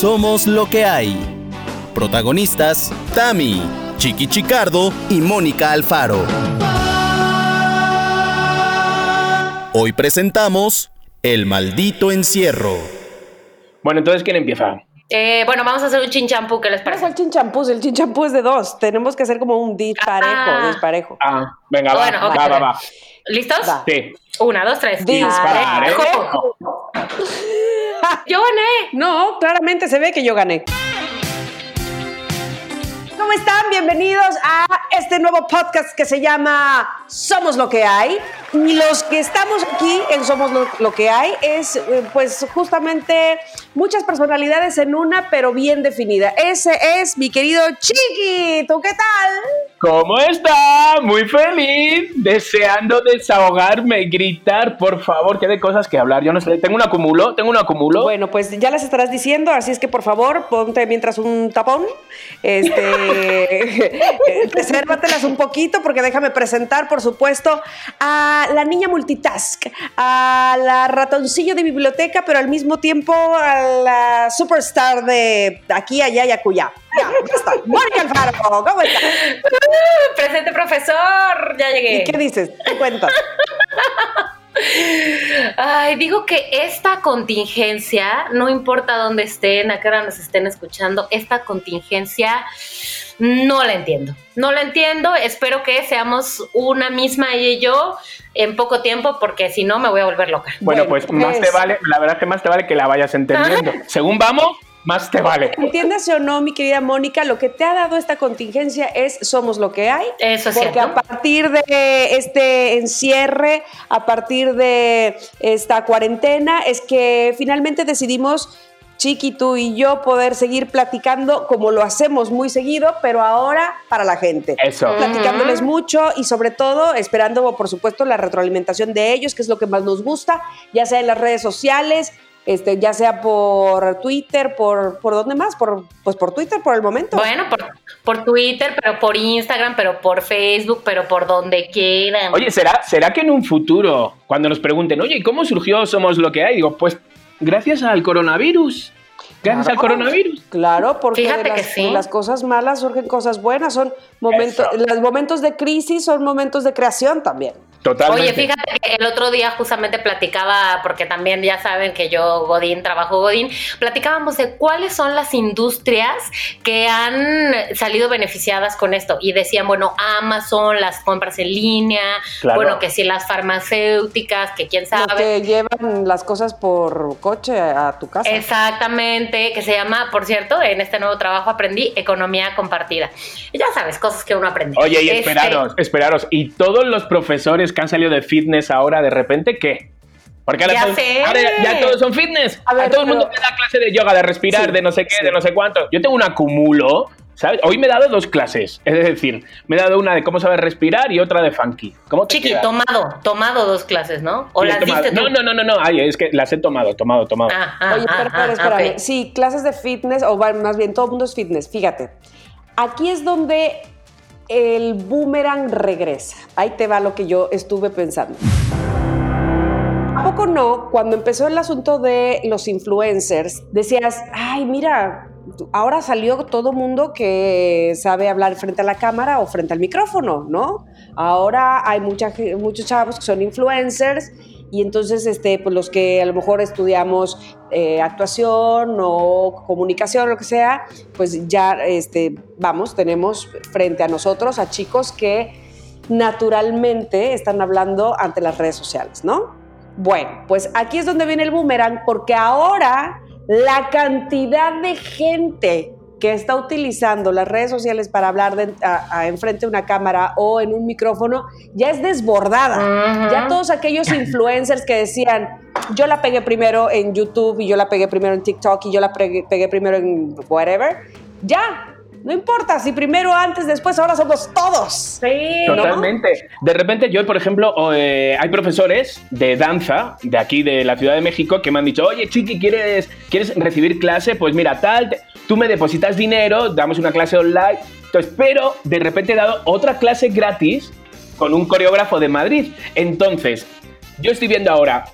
Somos lo que hay. Protagonistas, Tami, Chiqui Chicardo y Mónica Alfaro. Hoy presentamos El maldito encierro. Bueno, entonces, ¿quién empieza? Eh, bueno, vamos a hacer un chinchampú, ¿qué les ¿Cuál parece? fue el chinchampú? El chinchampú es de dos. Tenemos que hacer como un disparejo, Ah. disparejo. Ah, venga, va, Bueno, ok. va, va, va. ¿Listos? Va. Sí. Una, dos, tres. Disparejo. Disparejo. Yo gané. No, claramente se ve que yo gané. ¿Cómo están? Bienvenidos a este nuevo podcast que se llama Somos lo que hay. Y los que estamos aquí en Somos lo, lo que hay es eh, pues justamente muchas personalidades en una, pero bien definida. Ese es mi querido Chiqui. ¿Tú qué tal? ¿Cómo está? Muy feliz, deseando desahogarme, gritar, por favor, que de cosas que hablar. Yo no sé, tengo un acumulo, tengo un acumulo. Bueno, pues ya las estarás diciendo, así es que por favor, ponte mientras un tapón. Este, resérvatelas un poquito, porque déjame presentar, por supuesto, a la niña multitask, a la ratoncillo de biblioteca, pero al mismo tiempo a la superstar de aquí, allá y acullá. Ya, ya está. Mónica Alfaro, ¿cómo estás? Presente profesor. Ya llegué. ¿Y qué dices? ¿Qué cuentas? Ay, digo que esta contingencia, no importa dónde estén, a qué hora nos estén escuchando, esta contingencia no la entiendo. No la entiendo. Espero que seamos una misma ella y yo en poco tiempo, porque si no me voy a volver loca. bueno, bueno, pues más pues- te vale, la verdad es que más te vale que la vayas entendiendo. Según vamos, más te vale. Entiéndase o no, mi querida Mónica, lo que te ha dado esta contingencia es somos lo que hay. Eso es Porque cierto. a partir de este encierre, a partir de esta cuarentena, es que finalmente decidimos, Chiqui, tú y yo, poder seguir platicando como lo hacemos muy seguido, pero ahora para la gente. Eso. Platicándoles mucho y sobre todo esperando, por supuesto, la retroalimentación de ellos, que es lo que más nos gusta, ya sea en las redes sociales, este, ya sea por Twitter, por, ¿por dónde más? Por, pues por Twitter por el momento. Bueno, por, por Twitter, pero por Instagram, pero por Facebook, pero por donde quieran. Oye, ¿será, ¿será que en un futuro, cuando nos pregunten, oye, ¿cómo surgió Somos lo que hay? Digo, pues gracias al coronavirus. Gracias al Claro. coronavirus. Claro, porque Fíjate de las, que sí. de las cosas malas surgen cosas buenas, son momentos, Eso. los momentos de crisis son momentos de creación también. Totalmente. Oye, fíjate que el otro día justamente platicaba, porque también ya saben que yo, Godín, trabajo Godín, platicábamos de cuáles son las industrias que han salido beneficiadas con esto. Y decían, bueno, Amazon, las compras en línea, Claro. bueno, que si las farmacéuticas, que quién Los sabe. que llevan las cosas por coche a tu casa. Exactamente, que se llama, por cierto, en este nuevo trabajo aprendí economía compartida. Y ya sabes, cosas que uno aprende. Oye, y Este, esperaros, esperaros. ¿Y todos los profesores que han salido de fitness ahora de repente qué? Porque ahora, Ya todos, sé. ahora ya, ya todos son fitness. A A, ver, todo el mundo pero- le da clase de yoga, de respirar, Sí, de no sé qué, sí. de no sé cuánto. Yo tengo un acumulo, ¿sabes? Hoy me he dado dos clases. Es decir, me he dado una de cómo saber respirar y otra de funky. ¿Cómo te Chiqui, queda? tomado, tomado dos clases, ¿no? O las tomado- diste tú. No, no, no, no, no. Ay, es que las he tomado, tomado, tomado. Ah, ah, Oye, ah, espera, ah, espera, espérame. ok. Sí, clases de fitness, o más bien todo el mundo es fitness. Fíjate, aquí es donde el boomerang regresa. Ahí te va lo que yo estuve pensando. ¿A poco no? Cuando empezó el asunto de los influencers, decías, ay, mira, ahora salió todo mundo que sabe hablar frente a la cámara o frente al micrófono, ¿no? Ahora hay muchos chavos que son influencers y entonces este, pues los que a lo mejor estudiamos eh, actuación o comunicación, lo que sea, pues ya, este, vamos, tenemos frente a nosotros a chicos que naturalmente están hablando ante las redes sociales, ¿no? Bueno, pues aquí es donde viene el boomerang, porque ahora la cantidad de gente que está utilizando las redes sociales para hablar de, a- a- enfrente de una cámara o en un micrófono ya es desbordada. Ya todos aquellos influencers que decían, yo la pegué primero en YouTube y yo la pegué primero en TikTok y yo la pegué, pegué primero en whatever, ya, no importa, si primero, antes, después, ahora somos todos. Sí, ¿no? Totalmente. De repente, yo, por ejemplo, eh, hay profesores de danza de aquí de la Ciudad de México que me han dicho, oye, Chiqui, ¿quieres, ¿quieres recibir clase? Pues mira, tal, te- tú me depositas dinero, damos una clase online. Entonces, pero de repente he dado otra clase gratis con un coreógrafo de Madrid. Entonces, yo estoy viendo ahora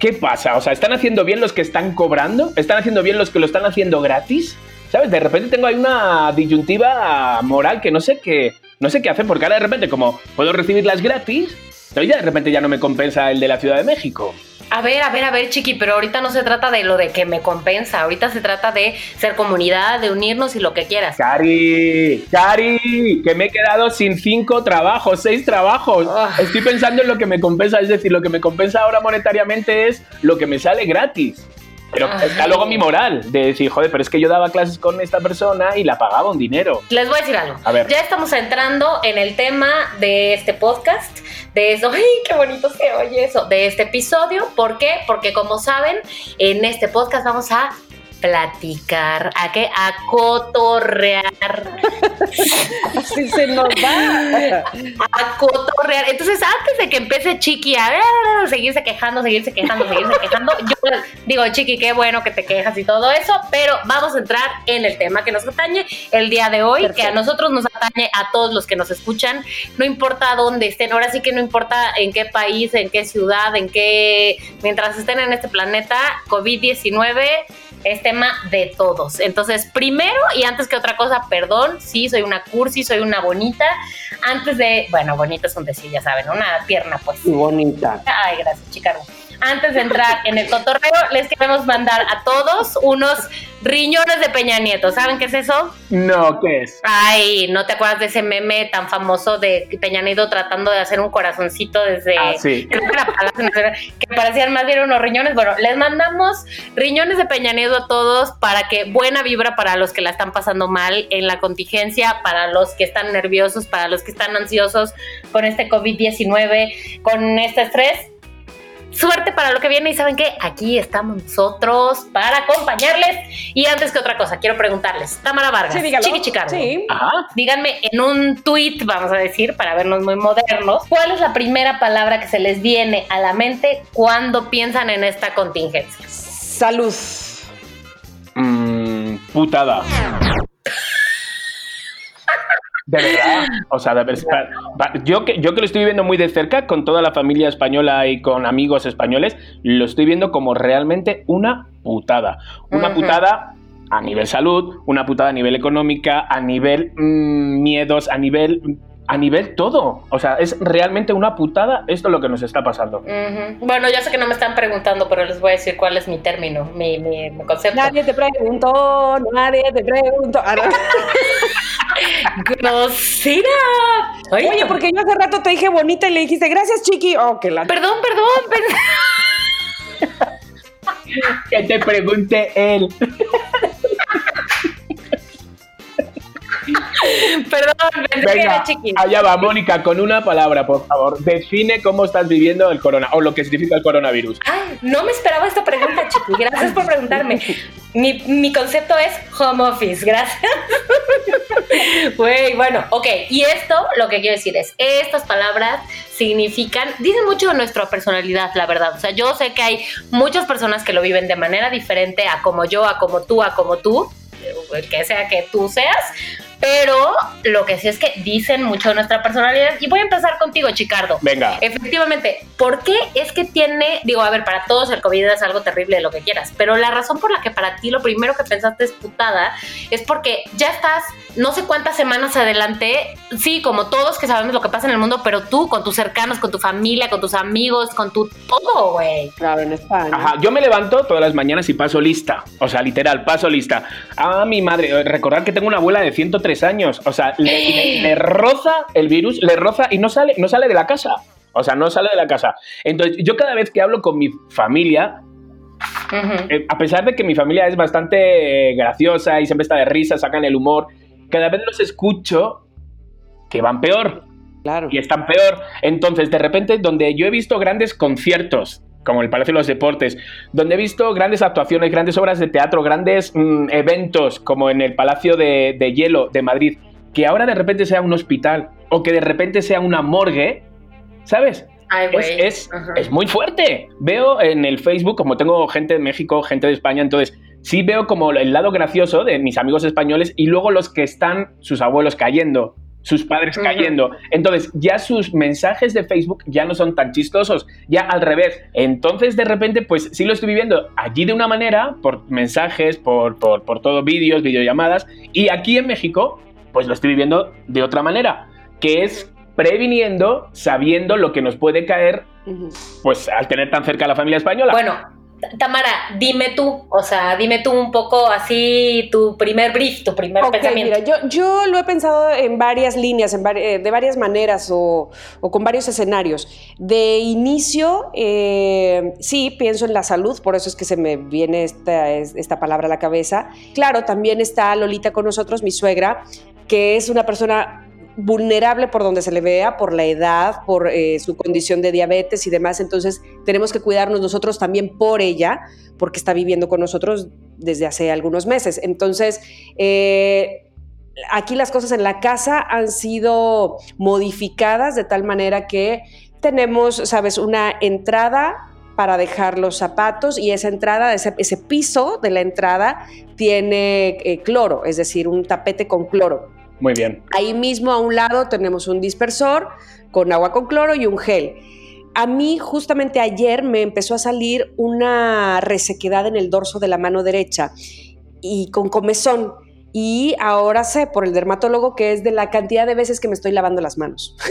¿qué pasa? O sea, ¿están haciendo bien los que están cobrando? ¿Están haciendo bien los que lo están haciendo gratis? ¿Sabes? De repente tengo ahí una disyuntiva moral que no sé qué, no sé qué hacer, porque ahora de repente, como puedo recibirlas gratis, pero ya de repente ya no me compensa el de la Ciudad de México. A ver, a ver, a ver, chiqui, pero ahorita no se trata de lo de que me compensa, ahorita se trata de ser comunidad, de unirnos y lo que quieras. Cari, Cari, que me he quedado sin cinco trabajos, seis trabajos. Ah. Estoy pensando en lo que me compensa, es decir, lo que me compensa ahora monetariamente es lo que me sale gratis. Pero Ay. está luego mi moral de decir, joder, pero es que yo daba clases con esta persona y la pagaba un dinero. Les voy a decir algo. A ver. Ya estamos entrando en el tema de este podcast, de eso. ¡Ay, qué bonito se oye eso! De este episodio. ¿Por qué? Porque como saben, en este podcast vamos a platicar, a qué? A cotorrear. Así se nos va. a cotorrear. Entonces, antes de que empiece Chiqui a seguirse quejando, seguirse quejando, seguirse quejando, yo digo, Chiqui, qué bueno que te quejas y todo eso, pero vamos a entrar en el tema que nos atañe el día de hoy, que a Perfecto. nosotros nos atañe a todos los que nos escuchan, no importa dónde estén, ahora sí que no importa en qué país, en qué ciudad, en qué, mientras estén en este planeta, COVID-19 es de todos. Entonces, primero y antes que otra cosa, perdón, sí, soy una cursi, soy una bonita. Antes de, bueno, bonita es un decir, ya saben, una tierna, pues. Bonita. Ay, gracias, Chicago. Antes de entrar en el cotorreo, les queremos mandar a todos unos riñones de Peña Nieto. ¿Saben qué es eso? No, ¿qué es? Ay, ¿no te acuerdas de ese meme tan famoso de Peña Nieto tratando de hacer un corazoncito desde... Ah, sí. Creo que era que parecían más bien unos riñones. Bueno, les mandamos riñones de Peña Nieto a todos para que buena vibra para los que la están pasando mal en la contingencia, para los que están nerviosos, para los que están ansiosos con este COVID-19, con este estrés. Suerte para lo que viene y saben que aquí estamos nosotros para acompañarles. Y antes que otra cosa, quiero preguntarles, Tamara Vargas, Sí. Chiqui Chicardo, Sí. Ajá. díganme en un tweet, vamos a decir, para vernos muy modernos, ¿cuál es la primera palabra que se les viene a la mente cuando piensan en esta contingencia? Salud. Mm, putada. De verdad. O sea, de verdad. Yo que, yo que lo estoy viviendo muy de cerca, con toda la familia española y con amigos españoles, lo estoy viendo como realmente una putada. Una putada a nivel salud, una putada a nivel económica, a nivel mm, miedos, a nivel. A nivel todo. O sea, es realmente una putada esto lo que nos está pasando. Bueno, ya sé que no me están preguntando, pero les voy a decir cuál es mi término, mi, mi- mi concepto. Nadie te preguntó, nadie te preguntó. Ah. ¡Grosera! Ay, Oye, porque yo hace rato te dije bonita y le dijiste gracias, chiqui. Oh, que la. Perdón, perdón, perdón. Que te pregunte él. Perdón, pensé que Venga, era chiqui. allá va, Mónica, con una palabra, por favor. Define cómo estás viviendo el corona o lo que significa el coronavirus. Ay, no me esperaba esta pregunta, Chiqui. Gracias por preguntarme. Mi, mi concepto es home office. Gracias. Güey, bueno, ok. Y esto, lo que quiero decir es, estas palabras significan, dicen mucho de nuestra personalidad, la verdad. O sea, yo sé que hay muchas personas que lo viven de manera diferente a como yo, a como tú, a como tú, que sea que tú seas. Pero lo que sí es que dicen mucho de nuestra personalidad. Y voy a empezar contigo, Chicardo. Venga. Efectivamente, ¿por qué es que tiene, digo, a ver, para todos el COVID es algo terrible, lo que quieras, pero la razón por la que para ti lo primero que pensaste es putada es porque ya estás no sé cuántas semanas adelante, sí, como todos que sabemos lo que pasa en el mundo, pero tú con tus cercanos, con tu familia, con tus amigos, con tu todo, güey. Claro, en España. Ajá, yo me levanto todas las mañanas y paso lista. O sea, literal, paso lista. A mi madre, eh, recordar que tengo una abuela de 103 años. O sea, le, le- le roza el virus, le roza y no sale, no sale de la casa. O sea, no sale de la casa. Entonces, yo cada vez que hablo con mi familia, eh, a pesar de que mi familia es bastante eh, graciosa y siempre está de risa, sacan el humor, cada vez los escucho que van peor Claro. y están peor. Entonces, de repente, donde yo he visto grandes conciertos, como el Palacio de los Deportes, donde he visto grandes actuaciones, grandes obras de teatro, grandes mm, eventos, como en el Palacio de, de Hielo de Madrid, que ahora de repente sea un hospital o que de repente sea una morgue, ¿sabes? Ay, Es, es muy fuerte. Veo en el Facebook, como tengo gente de México, gente de España, entonces sí veo como el lado gracioso de mis amigos españoles y luego los que están sus abuelos cayendo. sus padres cayendo. Entonces, ya sus mensajes de Facebook ya no son tan chistosos, ya al revés. Entonces, de repente, pues sí lo estoy viviendo allí de una manera, por mensajes, por, por, por todo vídeos, videollamadas, y aquí en México, pues lo estoy viviendo de otra manera, que es previniendo, sabiendo lo que nos puede caer, pues al tener tan cerca a la familia española. Bueno, Tamara, dime tú, o sea, dime tú un poco así tu primer brief, tu primer pensamiento. Mira, yo, yo lo he pensado en varias líneas, en eh, de varias maneras o, con varios escenarios. De inicio, eh, sí, pienso en la salud, por eso es que se me viene esta, esta palabra a la cabeza. Claro, también está Lolita con nosotros, mi suegra, que es una persona vulnerable por donde se le vea, por la edad, por eh, su condición de diabetes y demás. Entonces tenemos que cuidarnos nosotros también por ella, porque está viviendo con nosotros desde hace algunos meses. Entonces, eh, aquí las cosas en la casa han sido modificadas de tal manera que tenemos, sabes, una entrada para dejar los zapatos y esa entrada, ese, piso de la entrada tiene eh, cloro, es decir, un tapete con cloro. Muy bien. Ahí mismo a un lado tenemos un dispersor con agua con cloro y un gel. A mí justamente ayer me empezó a salir una resequedad en el dorso de la mano derecha y con comezón. Y ahora sé por el dermatólogo que es de la cantidad de veces que me estoy lavando las manos.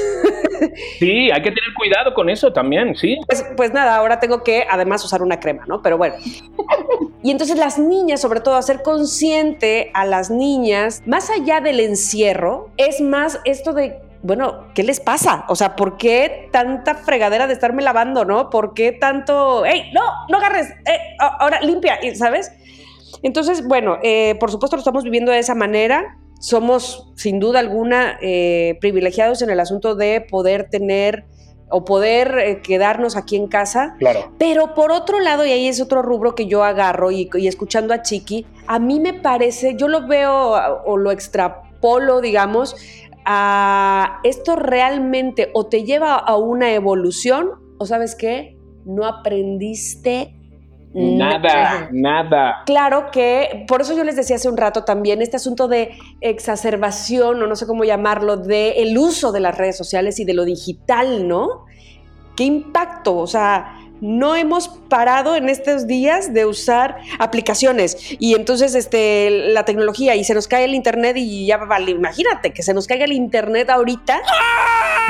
Sí, hay que tener cuidado con eso también, sí. Pues, pues, nada, ahora tengo que además usar una crema, ¿no? Pero bueno. Y entonces las niñas, sobre todo, hacer consciente a las niñas, más allá del encierro, es más esto de bueno, ¿qué les pasa? O sea, ¿por qué tanta fregadera de estarme lavando, no? ¿Por qué tanto, hey, no, no agarres, eh, ahora limpia, ¿sabes? Entonces, bueno, eh, por supuesto lo estamos viviendo de esa manera. Somos, sin duda alguna, eh, privilegiados en el asunto de poder tener o poder eh, quedarnos aquí en casa. Claro. Pero por otro lado, y ahí es otro rubro que yo agarro y, escuchando a Chiqui, a mí me parece, yo lo veo o lo extrapolo, digamos, a esto realmente o te lleva a una evolución o sabes qué, no aprendiste Nada, nada. Claro que, por eso yo les decía hace un rato también, este asunto de exacerbación, o no sé cómo llamarlo, de el uso de las redes sociales y de lo digital, ¿no? ¿Qué impacto? O sea, no hemos parado en estos días de usar aplicaciones y entonces este, la tecnología y se nos cae el internet y ya vale, imagínate que se nos caiga el internet ahorita.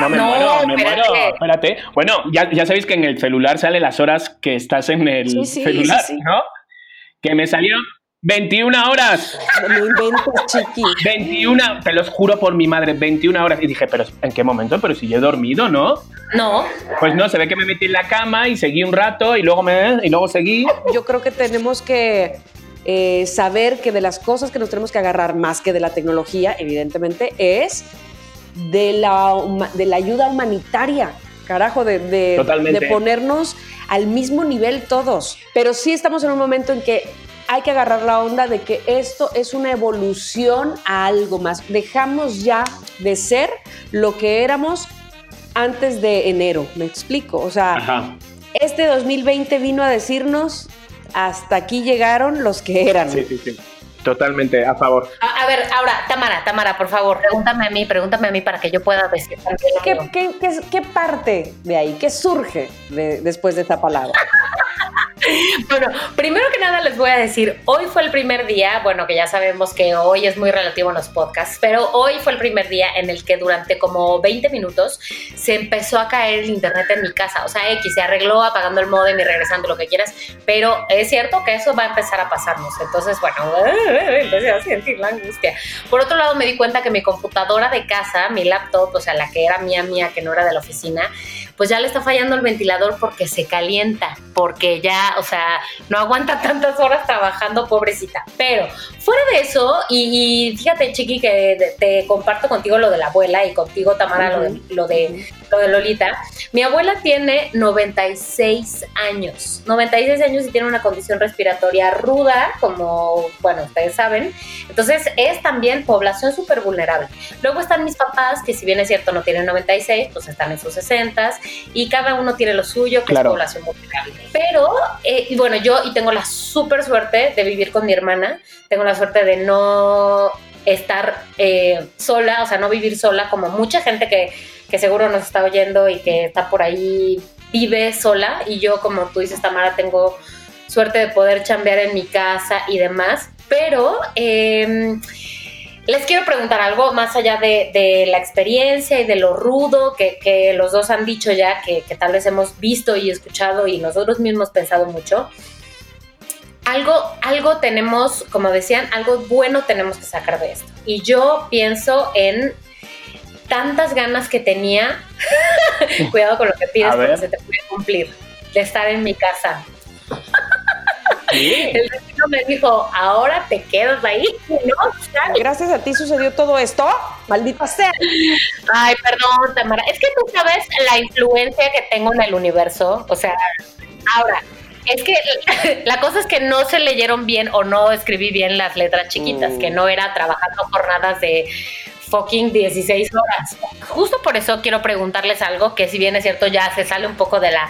No, me muero, me muero. Espérate. Bueno, ya, ya, sabéis que en el celular sale las horas que estás en el celular, ¿no? Que me salió 21 horas. No inventes, chiqui. 21, te los juro por mi madre, 21 horas. Y dije, pero ¿en qué momento? Pero si yo he dormido, ¿no? No. Pues no, se ve que me metí en la cama y seguí un rato y luego me y luego seguí. Yo creo que tenemos que eh, saber que de las cosas que nos tenemos que agarrar más que de la tecnología, evidentemente, es de la, de la ayuda humanitaria. Carajo, de, de, de ponernos al mismo nivel todos. Pero sí estamos en un momento en que hay que agarrar la onda de que esto es una evolución a algo más. Dejamos ya de ser lo que éramos antes de enero, me explico. O sea, este 2020 vino a decirnos, hasta aquí llegaron los que eran. Sí, sí, sí. Totalmente, a favor. A, ver, ahora, Tamara, Tamara, por favor, pregúntame a mí, pregúntame a mí para que yo pueda decir. ¿Qué, qué, qué, parte de ahí? ¿Qué surge después de esta palabra? bueno, primero que nada les voy a decir, hoy fue el primer día, bueno, que ya sabemos que hoy es muy relativo en los podcasts, pero hoy fue el primer día en el que durante como 20 minutos se empezó a caer el internet en mi casa. O sea, X se arregló apagando el modem y regresando lo que quieras, pero es cierto que eso va a empezar a pasarnos. Entonces, bueno, empecé a sentir la angustia. Por otro lado, me di cuenta que mi computadora de casa, mi laptop, o sea, la que era mía, mía, que no era de la oficina, pues ya le está fallando el ventilador porque se calienta, porque ya, o sea, no aguanta tantas horas trabajando, pobrecita. Pero fuera de eso, y, fíjate, Chiqui, que te comparto contigo lo de la abuela y contigo, Tamara, lo, de, lo, de, lo de Lolita. Mi abuela tiene 96 años, 96 años y tiene una condición respiratoria ruda, como, bueno, ustedes saben. Entonces, es también población súper vulnerable. Luego están mis papás, que si bien es cierto no tienen 96, pues están en sus 60 y cada uno tiene lo suyo, que Claro. es población vulnerable. Pero, eh, y bueno, yo y tengo la súper suerte de vivir con mi hermana, tengo la suerte de no estar eh, sola, o sea, no vivir sola como mucha gente que, que seguro nos está oyendo y que está por ahí, vive sola y yo, como tú dices, Tamara, tengo suerte de poder chambear en mi casa y demás, pero... em, les quiero preguntar algo más allá de, de la experiencia y de lo rudo que, que los dos han dicho ya, que, que tal vez hemos visto y escuchado y nosotros mismos pensado mucho. Algo, algo tenemos, como decían, algo bueno tenemos que sacar de esto. Y yo pienso en tantas ganas que tenía, cuidado con lo que pides porque se te puede cumplir, de estar en mi casa. El vecino me dijo, ahora te quedas ahí, ¿no? Gracias a ti sucedió todo esto. Maldita sea. Ay, perdón, Tamara. Es que tú sabes la influencia que tengo en el universo. O sea, ahora, es que la cosa es que no se leyeron bien o no escribí bien las letras chiquitas, Mm. que no era trabajando jornadas de fucking 16 horas. Justo por eso quiero preguntarles algo que si bien es cierto ya se sale un poco de la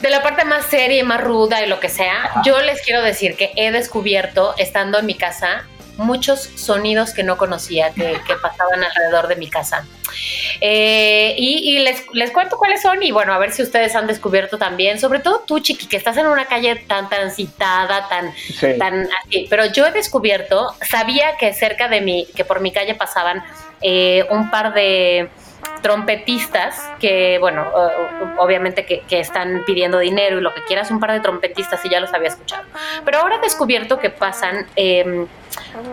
de la parte más seria y más ruda y lo que sea, yo les quiero decir que he descubierto, estando en mi casa, muchos sonidos que no conocía que, que pasaban alrededor de mi casa. Eh, y y les, les cuento cuáles son y bueno, a ver si ustedes han descubierto también, sobre todo tú, Chiqui, que estás en una calle tan transitada, tan, Sí. tan así. Pero yo he descubierto, sabía que cerca de mí, que por mi calle pasaban eh, un par de trompetistas que, bueno, obviamente que, están pidiendo dinero y lo que quieras, un par de trompetistas y ya los había escuchado. Pero ahora he descubierto que pasan eh,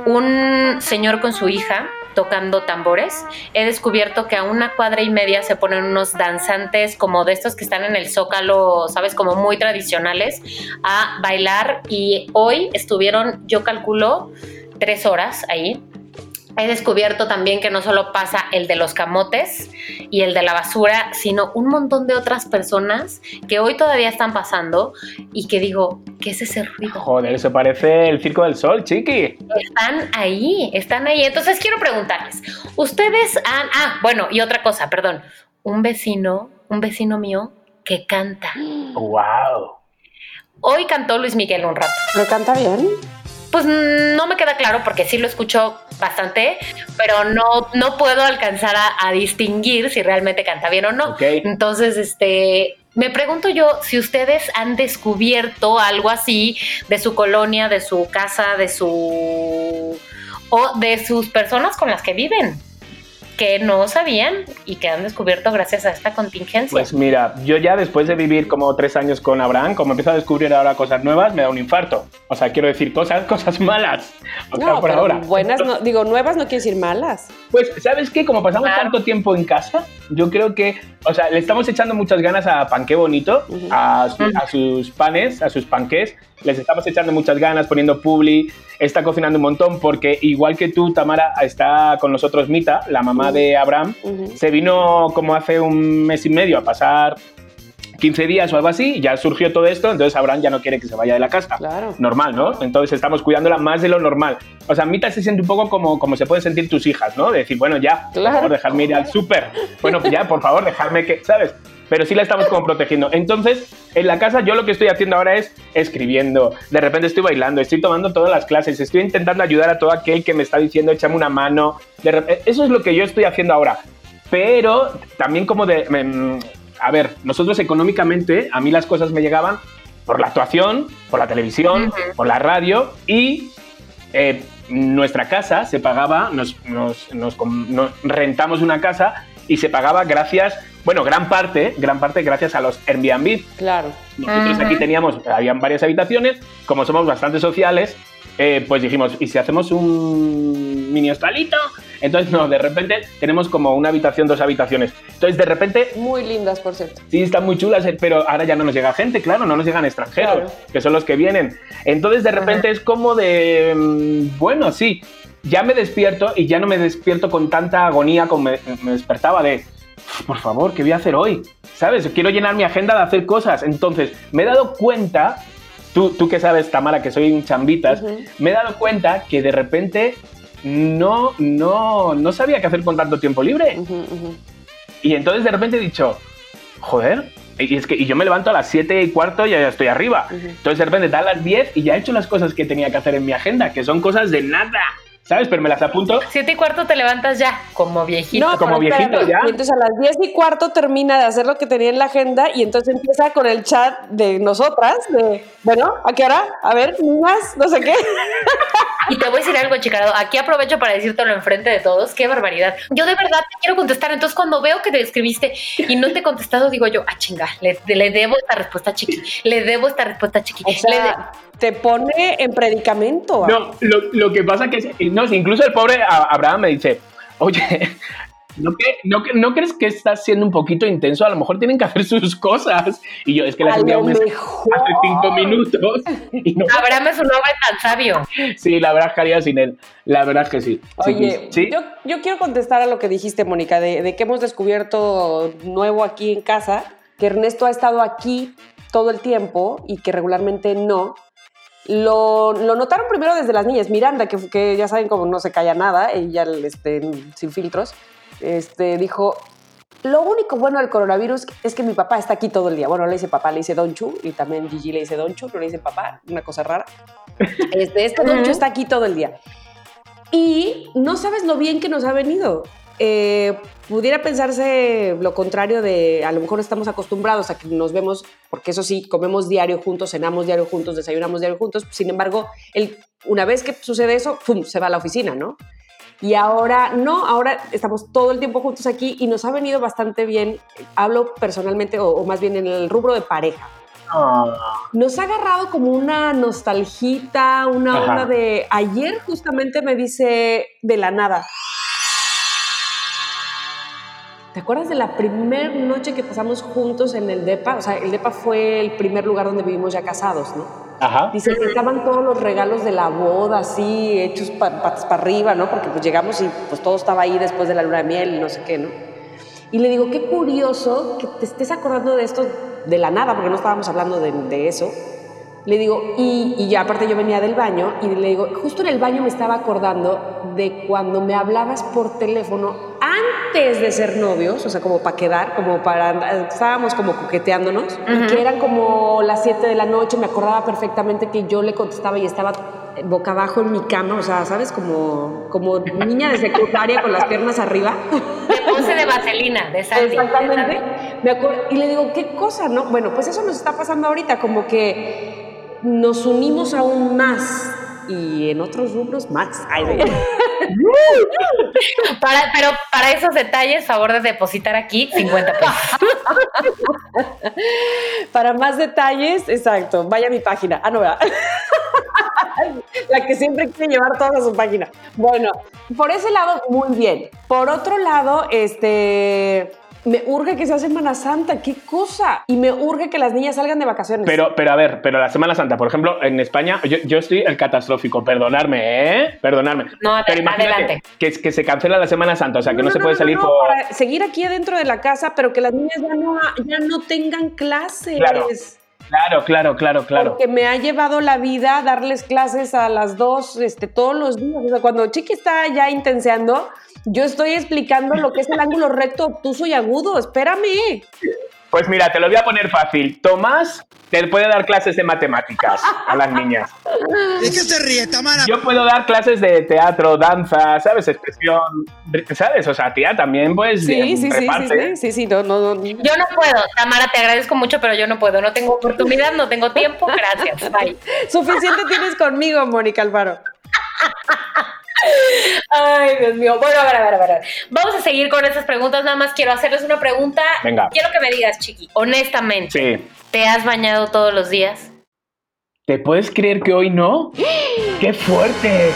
un señor con su hija tocando tambores. He descubierto que a una cuadra y media se ponen unos danzantes como de estos que están en el zócalo, sabes, como muy tradicionales, a bailar y hoy estuvieron, yo calculo, tres horas ahí. He descubierto también que no solo pasa el de los camotes y el de la basura, sino un montón de otras personas que hoy todavía están pasando y que digo, ¿qué es ese ruido? Joder, eso parece el Circo del Sol, chiqui. Están ahí, están ahí. Entonces quiero preguntarles, ustedes han, ah, bueno, y otra cosa, perdón, un vecino, un vecino mío que canta. Wow. Hoy cantó Luis Miguel un rato. ¿Pero canta bien? Pues no me queda claro porque sí lo escucho bastante, pero no, no puedo alcanzar a, a distinguir si realmente canta bien o no. Entonces, este, me pregunto yo si ustedes han descubierto algo así de su colonia, de su casa, de su o de sus personas con las que viven, que no sabían y que han descubierto gracias a esta contingencia. Pues mira, yo ya después de vivir como tres años con Abraham, como empiezo a descubrir ahora cosas nuevas, me da un infarto. O sea, quiero decir cosas, cosas malas. O sea, No, por pero ahora. buenas, no, digo, nuevas no quiere decir malas. Pues, ¿sabes qué? Como pasamos Claro. tanto tiempo en casa, yo creo que, o sea, le estamos echando muchas ganas a Panqué Bonito, a, su- a sus panes, a sus panqués. Les estamos echando muchas ganas, poniendo publi. Está cocinando un montón porque, igual que tú, Tamara, está con nosotros Mita, la mamá de Abraham. Se vino como hace un mes y medio a pasar 15 días o algo así, ya surgió todo esto, entonces Abraham ya no quiere que se vaya de la casa. Claro. Normal, ¿no? Entonces estamos cuidándola más de lo normal. O sea, Mita se siente un poco como, como se pueden sentir tus hijas, ¿no? De decir, bueno, ya, por Claro. favor, dejarme ir al súper. Bueno, pues ya, por favor, dejarme que, ¿sabes? Pero sí la estamos como protegiendo. Entonces, en la casa yo lo que estoy haciendo ahora es escribiendo. De repente estoy bailando, estoy tomando todas las clases, estoy intentando ayudar a todo aquel que me está diciendo, échame una mano. De rep- eso es lo que yo estoy haciendo ahora. Pero también como de... mm, a ver, nosotros económicamente, a mí las cosas me llegaban por la actuación, por la televisión, por la radio y eh, nuestra casa se pagaba, nos, nos- nos com- nos rentamos una casa y se pagaba gracias, bueno, gran parte, gran parte gracias a los Airbnb. Claro. Nosotros aquí teníamos, habían varias habitaciones, como somos bastante sociales, eh, pues dijimos, ¿y si hacemos un mini hostalito? Entonces, no, de repente tenemos como una habitación, dos habitaciones. Entonces, de repente, Muy lindas, por cierto. sí, están muy chulas, eh, pero ahora ya no nos llega gente, claro, no nos llegan extranjeros, Claro. que son los que vienen. Entonces, de repente es como de, mm, bueno, sí, ya me despierto y ya no me despierto con tanta agonía como me, me despertaba de, por favor, ¿qué voy a hacer hoy? ¿Sabes? Quiero llenar mi agenda de hacer cosas. Entonces, me he dado cuenta, tú, tú que sabes, Tamara, que soy un chambitas, me he dado cuenta que de repente no, no, no sabía qué hacer con tanto tiempo libre. Y entonces de repente he dicho, joder, y, es que, y yo me levanto a las 7 y cuarto y ya estoy arriba. Entonces de repente dan las 10 y ya he hecho las cosas que tenía que hacer en mi agenda, que son cosas de nada. ¿Sabes? Pero me las apunto. Siete y cuarto te levantas ya, como viejito. No, como viejito ya. Y entonces a las 10 y cuarto termina de hacer lo que tenía en la agenda y entonces empieza con el chat de nosotras, de, bueno, ¿a qué hora? A ver, niñas, no sé qué. Y te voy a decir algo, Chicardo. Aquí aprovecho para decírtelo enfrente de todos. Qué barbaridad. Yo de verdad te quiero contestar. Entonces, cuando veo que te escribiste y no te he contestado, digo yo, ah, chinga, le, le debo esta respuesta Chiqui. Le debo esta respuesta Chiqui. O Le de- sea, te pone en predicamento. No, lo, lo que pasa que es, no, incluso el pobre Abraham me dice, oye, ¿no, que, no, que- ¿no crees que estás siendo un poquito intenso? A lo mejor tienen que hacer sus cosas. Y yo, es que las A envié un mensaje hace cinco minutos. Y no, Abraham es un hombre tan sabio. sí, la verdad es que haría sin él. La verdad es que sí. Sí, Oye, sí. yo, yo quiero contestar a lo que dijiste, Mónica, de, de que hemos descubierto nuevo aquí en casa, que Ernesto ha estado aquí todo el tiempo y que regularmente no. Lo, lo notaron primero desde las niñas. Miranda, que, que ya saben cómo no se calla nada, ella este, sin filtros, este, dijo, lo único bueno del coronavirus es que mi papá está aquí todo el día. Bueno, le dice papá, le dice Donchu, y también Gigi le dice Donchu, no le dice papá, una cosa rara. Este, este Donchu está aquí todo el día. Y no sabes lo bien que nos ha venido. Eh, pudiera pensarse lo contrario de, a lo mejor estamos acostumbrados a que nos vemos, porque eso sí, comemos diario juntos, cenamos diario juntos, desayunamos diario juntos. Sin embargo, el, una vez que sucede eso, ¡pum!, se va a la oficina, ¿no? Y ahora no, ahora estamos todo el tiempo juntos aquí y nos ha venido bastante bien. Hablo personalmente, o, o más bien en el rubro de pareja. Ah, Nos ha agarrado como una nostalgita, una Ajá. onda de... Ayer justamente me dice de la nada. ¿Te acuerdas de la primera noche que pasamos juntos en el DEPA? O sea, el DEPA fue el primer lugar donde vivimos ya casados, ¿no? Ajá. Dice que estaban todos los regalos de la boda así, hechos pa- patas para arriba, ¿no? Porque pues llegamos y pues todo estaba ahí después de la luna de miel y no sé qué, ¿no? Y le digo, qué curioso que te estés acordando de esto de la nada, porque no estábamos hablando de, de eso. Le digo, y, y ya aparte yo venía del baño y le digo, justo en el baño me estaba acordando de cuando me hablabas por teléfono antes de ser novios, o sea, como para quedar, como para, estábamos como coqueteándonos, y que eran como las 7 de la noche, me acordaba perfectamente que yo le contestaba y estaba boca abajo en mi cama, o sea, ¿sabes? Como, como niña de secundaria con las piernas arriba. De pose de vaselina, de Sandy. Exactamente. Me acuerdo- y le digo, ¿qué cosa, no? Bueno, pues eso nos está pasando ahorita, como que nos unimos aún más y en otros rubros más. Ay, Para, pero para esos detalles, favor de depositar aquí 50 pesos. Para más detalles, exacto, vaya a mi página. Ah, no, ¿verdad? La que siempre quiere llevar toda su página. Bueno, por ese lado, muy bien. Por otro lado, este. Me urge que sea Semana Santa, qué cosa. Y me urge que las niñas salgan de vacaciones. Pero, pero a ver, pero la Semana Santa, por ejemplo, en España, yo, yo estoy el catastrófico, perdonarme, ¿eh? Perdonarme. No, pero adelante. que, que se cancela la Semana Santa, o sea, que no, se puede salir no, por... Para seguir aquí adentro de la casa, pero que las niñas ya no, ya no tengan clases. Claro. Claro, claro, claro, claro. Porque me ha llevado la vida darles clases a las dos este, todos los días. O sea, cuando Chiqui está ya intenseando, yo estoy explicando lo que es el ángulo recto, obtuso y agudo. Espérame. Pues mira, te lo voy a poner fácil. Tomás te puede dar clases de matemáticas a las niñas. ¿De qué se ríe, Tamara? Yo puedo dar clases de teatro, danza, ¿sabes? Expresión, ¿sabes? O sea, tía, también pues Sí, sí, sí, sí, reparte. sí, sí, sí, no, no, no. Yo no puedo, Tamara, te agradezco mucho, pero yo no puedo. No tengo oportunidad, no tengo tiempo. Gracias. Bye. Suficiente tienes conmigo, Mónica Alfaro. Ay, Dios mío. Bueno, a ver, a ver, a. Vamos a seguir con estas preguntas. Nada más quiero hacerles una pregunta. Venga. Quiero que me digas, Chiqui, honestamente, Sí. ¿te has bañado todos los días? ¿Te puedes creer que hoy no? ¡Qué fuerte!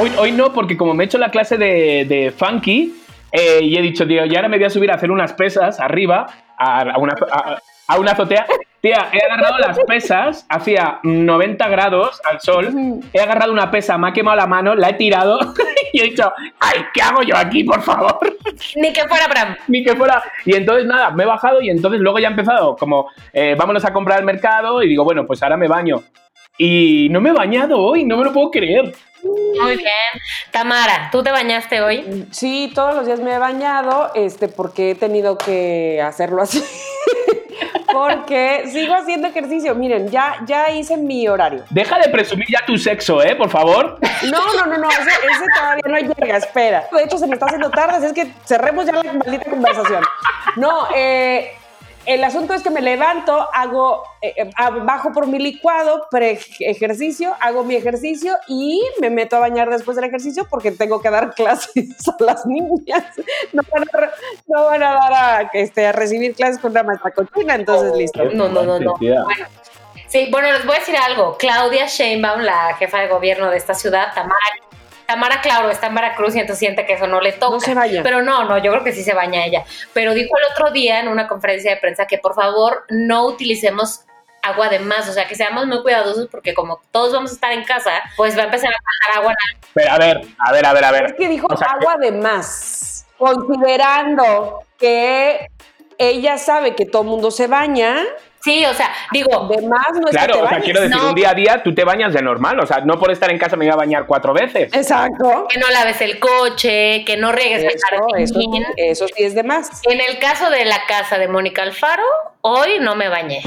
Hoy, hoy no, porque como me he hecho la clase de, de funky eh, y he dicho, tío, y ahora me voy a subir a hacer unas pesas arriba a, a una, a- a una azotea. Tía, he agarrado las pesas, hacía 90 grados al sol, he agarrado una pesa, me ha quemado la mano, la he tirado y he dicho, ¡ay, qué hago yo aquí, por favor! Ni que fuera Bram. ni que fuera. Y entonces nada, me he bajado y entonces luego ya he empezado como, eh, vámonos a comprar al mercado y digo, bueno, pues ahora me baño. Y no me he bañado hoy, no me lo puedo creer. Muy bien. Tamara, ¿tú te bañaste hoy? Sí, todos los días me he bañado, este, porque he tenido que hacerlo así. Porque sigo haciendo ejercicio. Miren, ya, ya hice mi horario. Deja de presumir ya tu sexo, ¿eh? Por favor. No, no, no, no, ese, ese todavía no llega, espera. De hecho, se me está haciendo tarde, así es que cerremos ya la maldita conversación. No, eh, el asunto es que me levanto, hago, eh, eh, bajo por mi licuado, pre-ejercicio, hago mi ejercicio y me meto a bañar después del ejercicio porque tengo que dar clases a las niñas. No van a, no van a dar a, este, a recibir clases con una maestra cochina, entonces listo. No, no, no, no. Bueno, sí, bueno, les voy a decir algo. Claudia Sheinbaum, la jefa de gobierno de esta ciudad, Tamara Tamara, claro, está en Veracruz y entonces siente que eso no le toca. No se baña. Pero no, no, yo creo que sí se baña ella. Pero dijo el otro día en una conferencia de prensa que por favor no utilicemos agua de más, o sea, que seamos muy cuidadosos porque como todos vamos a estar en casa, pues va a empezar a bajar agua. Pero a ver, a ver, a ver, a ver. Es que dijo agua de más, considerando que ella sabe que todo el mundo se baña. Sí, o sea, digo. De más no es Claro, que te o sea, quiero decir, No. un día a día tú te bañas de normal, o sea, no por estar en casa me iba a bañar cuatro veces. Exacto. Que no laves el coche, que no riegues el Eso, eso, jardín. sí- eso sí es de más. En el caso de la casa de Mónica Alfaro, hoy no me bañé.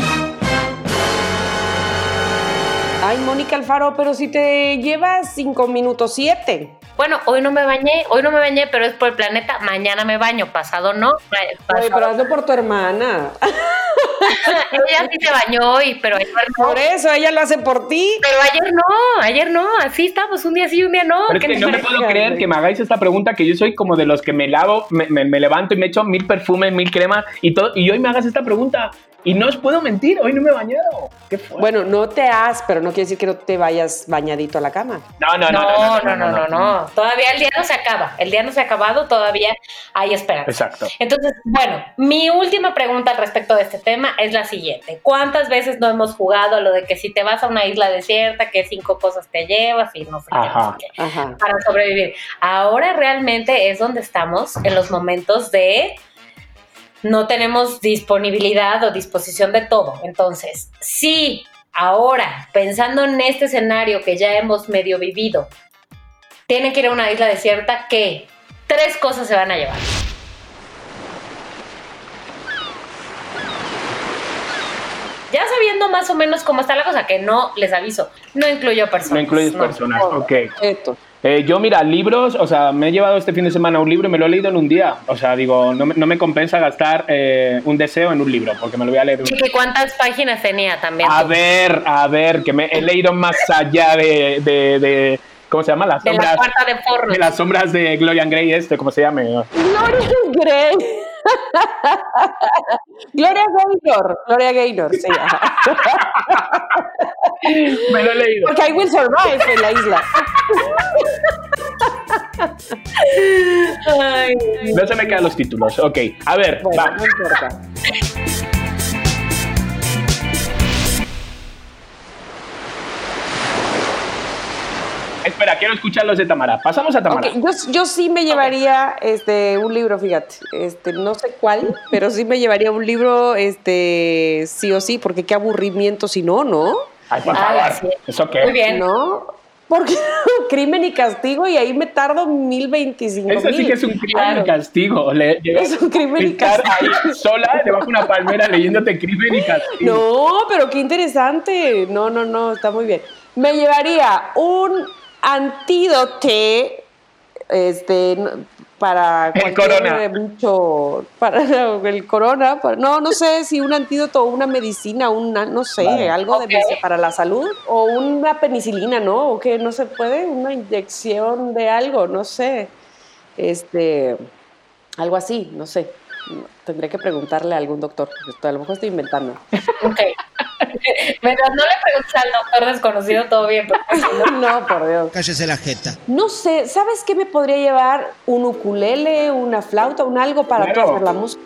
Ay, Mónica Alfaro, pero si te llevas cinco minutos siete. Bueno, hoy no me bañé, hoy no me bañé, pero es por el planeta. Mañana me baño, pasado no. Oye, Pasado- pero hazlo por tu hermana. Ella sí se bañó hoy, pero ayer no. Por eso ella lo hace por ti. Pero ayer no, ayer no, así estamos, un día sí, un día no. Pero es ¿Qué que no me puedo creer que me hagáis esta pregunta, que yo soy como de los que me lavo, me, me- me levanto y me echo mil perfumes, mil cremas y todo, y hoy me hagas esta pregunta. Y no os puedo mentir, hoy no me he bañado. ¿Qué fue? Bueno, no te has, pero no quiere decir que no te vayas bañadito a la cama. No, no, No, no, no, no, no, Todavía el día no se acaba. El día no se ha acabado, todavía hay esperanza. Exacto. Entonces, bueno, mi última pregunta al respecto de este tema es la siguiente. ¿Cuántas veces no hemos jugado a lo de que si te vas a una isla desierta, que cinco cosas te llevas y no sé qué, no Ajá. sé qué, Ajá. para sobrevivir? Ahora realmente es donde estamos en los momentos de no tenemos disponibilidad o disposición de todo. Entonces, si ahora, pensando en este escenario que ya hemos medio vivido, tienen que ir a una isla desierta, ¿qué? Tres cosas se van a llevar. Ya sabiendo más o menos cómo está la cosa, que no les aviso, no incluyo personas. No incluyes no. personas, ok. Esto. Eh, yo, mira, libros, o sea, me he llevado este fin de semana un libro y me lo he leído en un día. O sea, digo, no me, no me compensa gastar eh, un deseo en un libro, porque me lo voy a leer. un- Chiqui, ¿cuántas páginas tenía también? A ver, a ver, que me he leído más allá de, de, de- ¿cómo se llama? Las de la sombras, cuarta de porros. de las sombras de Glorian Grey, este, ¿cómo se llame? Gloria Grey. Gloria Gaynor. Gloria Gaynor, sí. ajá. Me lo he leído. Porque I will survive en la isla. Ay, No se me quedan los títulos. Ok, a ver, Bueno, va. no importa. Quiero escuchar los de Tamara. Pasamos a Tamara. Yo, yo sí me llevaría este, un libro, fíjate. Este, no sé cuál, pero sí me llevaría un libro, este, sí o sí, porque qué aburrimiento si no, ¿no? Ay, por Ay, favor. sí. ¿Eso qué? Muy bien. ¿No? Porque crimen y castigo y ahí me tardo mil veinticinco Eso sí que es un crimen Claro. y castigo. Le- Es un crimen y estar castigo. ahí sola debajo de una palmera leyéndote crimen y castigo. No, pero qué interesante. No, no, no, está muy bien. Me llevaría un antídoto este, no- para El corona. bicho, para el corona, para- no, no sé si un antídoto o una medicina, una, no sé, Vale. algo de para la salud o una penicilina, ¿no? O que no se puede, una inyección de algo, no sé, este, algo así, no sé. Tendré que preguntarle a algún doctor, porque a lo mejor estoy inventando. Ok. Mientras no le preguntes al doctor desconocido, todo bien. porque si no- No, por Dios. Cállese la jeta. No sé, ¿sabes qué me podría llevar? Un ukulele, una flauta, un algo para Claro. hacer la música.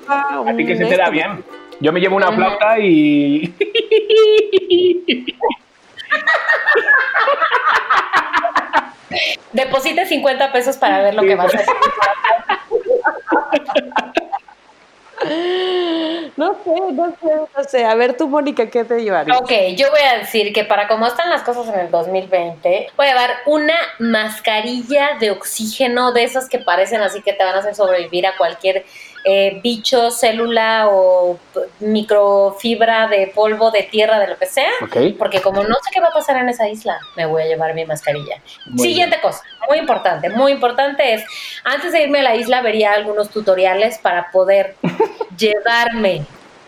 A ti que se te da bien. Yo me llevo una flauta y. Deposite 50 pesos para ver lo Sí, que vas a pues. hacer. No sé, no sé, no sé. A ver tú, Mónica, ¿qué te llevarías? Ok, yo voy a decir que para cómo están las cosas en el 2020, voy a llevar una mascarilla de oxígeno de esas que parecen así que te van a hacer sobrevivir a cualquier eh, bicho, célula o microfibra de polvo, de tierra, de lo que sea. Porque como no sé qué va a pasar en esa isla, me voy a llevar mi mascarilla. Muy Siguiente cosa, muy importante, muy importante es, antes de irme a la isla vería algunos tutoriales para poder llevarme,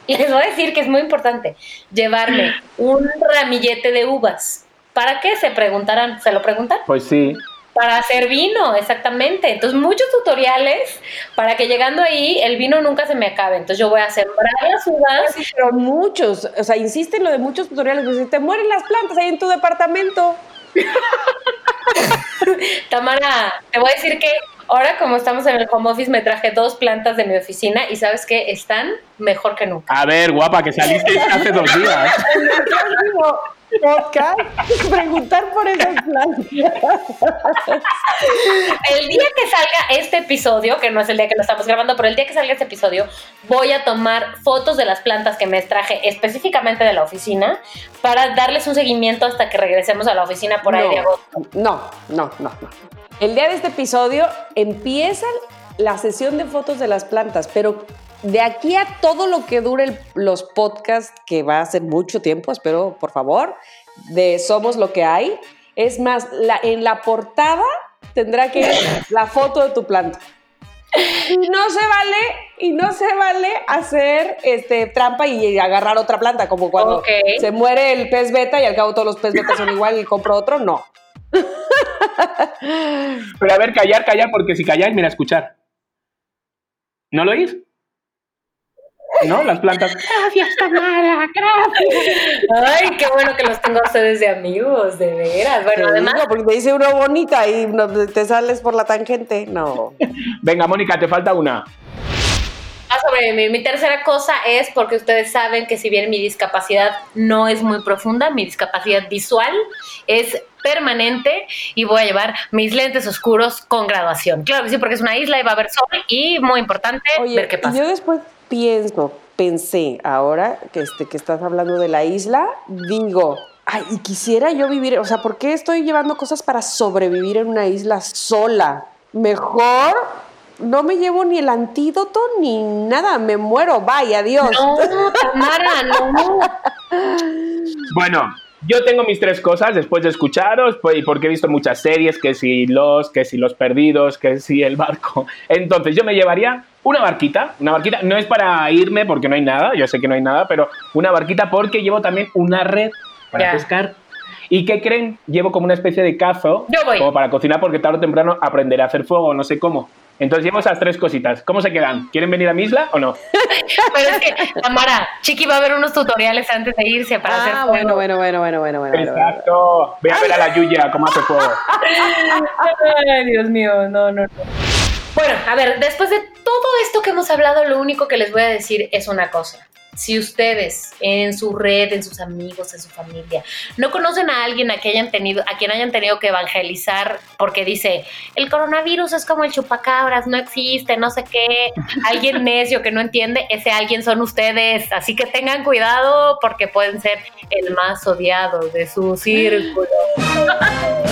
les voy a decir que es muy importante, llevarme un ramillete de uvas. ¿Para qué? Se preguntarán, ¿se lo preguntan? Pues sí. Para hacer vino, exactamente. Entonces, muchos tutoriales para que llegando ahí el vino nunca se me acabe. Entonces, yo voy a sembrar las uvas. Sí, pero muchos, o sea, insiste en lo de muchos tutoriales, pues si te mueren las plantas ahí en tu departamento. Tamara, te voy a decir que ahora como estamos en el home office me traje dos plantas de mi oficina y sabes que están mejor que nunca. A ver, guapa, que saliste hace dos días. Podcast, preguntar por esas plantas. El día que salga este episodio, que no es el día que lo estamos grabando, pero el día que salga este episodio, voy a tomar fotos de las plantas que me traje específicamente de la oficina para darles un seguimiento hasta que regresemos a la oficina por ahí de agosto. No, no, no, no. El día de este episodio empieza la sesión de fotos de las plantas, pero de aquí a todo lo que dure el- los podcasts, que va a ser mucho tiempo, espero, por favor, de Somos lo que hay. Es más, la- en la portada tendrá que ir la foto de tu planta. Y no se vale, y no se vale hacer este, trampa y agarrar otra planta, como cuando se muere el pez beta y al cabo todos los pez betas son igual y compro otro, no. Pero a ver, callar, callar, porque si calláis, mira, escuchar. ¿No lo oís? ¿No? Las plantas. Gracias, Tamara, gracias. Ay, qué bueno que los tengo a ustedes de amigos, de veras. Bueno, además, porque te dice uno bonita y te sales por la tangente. No. Venga, Mónica, te falta una. A sobrevivir. Mi tercera cosa es porque ustedes saben que si bien mi discapacidad no es muy profunda, mi discapacidad visual es permanente y voy a llevar mis lentes oscuros con graduación. Claro que sí, porque es una isla y va a haber sol y muy importante Oye, ver qué pasa. yo después pienso, pensé, ahora que, este, que estás hablando de la isla, digo, ay, y quisiera yo vivir, o sea, ¿por qué estoy llevando cosas para sobrevivir en una isla sola? Mejor no me llevo ni el antídoto ni nada, me muero, vaya, adiós. No, Tamara, no. Bueno, yo tengo mis tres cosas después de escucharos, pues, y porque he visto muchas series, que si los, que si los perdidos, que si el barco. Entonces, yo me llevaría una barquita, una barquita, no es para irme porque no hay nada, yo sé que no hay nada, pero una barquita porque llevo también una red para pescar. ¿Y qué creen? Llevo como una especie de cazo, Yo voy. como para cocinar, porque tarde o temprano aprenderé a hacer fuego, no sé cómo. Entonces llevo esas tres cositas. ¿Cómo se quedan? ¿Quieren venir a mi isla o no? Pero es que, Tamara, Chiqui va a ver unos tutoriales antes de irse para hacer Ah, fuego. bueno, bueno, bueno, bueno, bueno, bueno. bueno, bueno. Exacto. Ve a ver a la Yuya cómo hace fuego. Ay, Dios mío, no, no, no. Bueno, a ver, después de todo esto que hemos hablado, lo único que les voy a decir es una cosa. Si ustedes en su red, en sus amigos, en su familia, no conocen a alguien a, que hayan tenido, a quien hayan tenido que evangelizar porque dice, el coronavirus es como el chupacabras, no existe, no sé qué, alguien necio que no entiende, ese alguien son ustedes. Así que tengan cuidado porque pueden ser el más odiado de su círculo.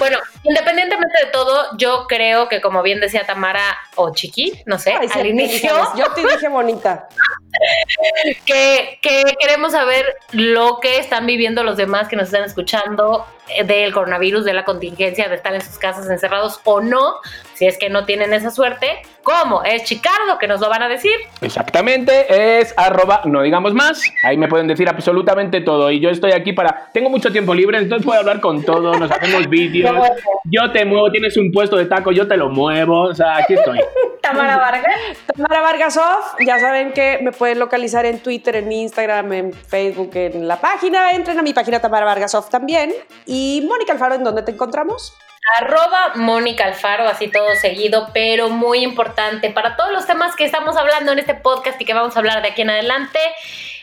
Bueno, independientemente de todo, yo creo que como bien decía Tamara o Chiqui, no sé, Ay, al inicio, Yo te dije bonita. que, que queremos saber lo que están viviendo los demás que nos están escuchando eh, del coronavirus, de la contingencia, de estar en sus casas encerrados o no, si es que no tienen esa suerte, ¿cómo? Es Chicardo que nos lo van a decir. Exactamente, es arroba, no digamos más. Ahí me pueden decir absolutamente todo. Y yo estoy aquí para. Tengo mucho tiempo libre, entonces puedo hablar con todos, nos hacemos vídeos. Yo te muevo, tienes un puesto de taco, yo te lo muevo. O sea, aquí estoy. Tamara Vargas. Tamara Vargasov, ya saben que me pueden localizar en Twitter, en Instagram, en Facebook, en la página. Entren a mi página Tamara Vargasov también. Y Mónica Alfaro, ¿en dónde te encontramos? Arroba Mónica Alfaro, así todo seguido, pero muy importante para todos los temas que estamos hablando en este podcast y que vamos a hablar de aquí en adelante.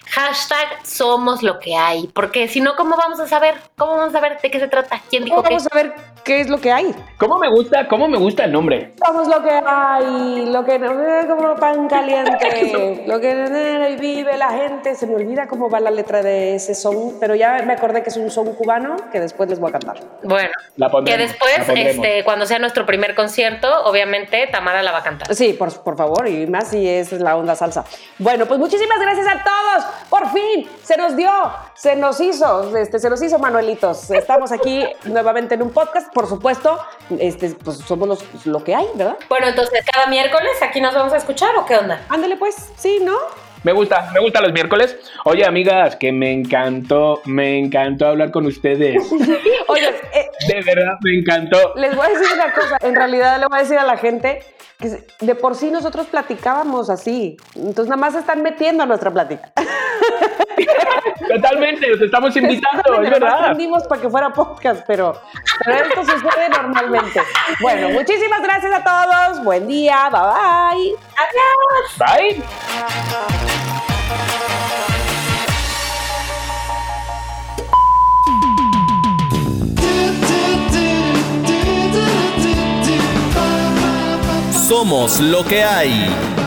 Hashtag somos lo que hay, porque si no, ¿cómo vamos a saber? ¿Cómo vamos a saber de qué se trata? ¿Quién dijo qué? Vamos a ver ¿qué es lo que hay? ¿Cómo me gusta, cómo me gusta el nombre? Somos lo que hay, lo que no como pan caliente, lo que y vive la gente. Se me olvida cómo va la letra de ese son, pero ya me acordé que es un son cubano que después les voy a cantar. Bueno, La que después, la este, cuando sea nuestro primer concierto, obviamente Tamara la va a cantar. Sí, por, por favor, y más si es la onda salsa. Bueno, pues muchísimas gracias a todos. Por fin se nos dio, se nos hizo, este, se nos hizo Manuelitos. Estamos aquí nuevamente en un podcast, por supuesto, este, pues somos los, lo que hay, ¿verdad? Bueno, entonces cada miércoles aquí nos vamos a escuchar o qué onda? Ándale pues, sí, ¿no? Me gusta, me gusta los miércoles. Oye, amigas, que me encantó, me encantó hablar con ustedes. Oye, eh, De verdad, me encantó. les voy a decir una cosa, en realidad le voy a decir a la gente que de por sí nosotros platicábamos así, entonces nada más se están metiendo a nuestra plática. Totalmente, os estamos invitando, es verdad. para que fuera podcast, pero, pero esto sucede normalmente. Bueno, muchísimas gracias a todos. Buen día. Bye bye. Bye. Somos lo que hay.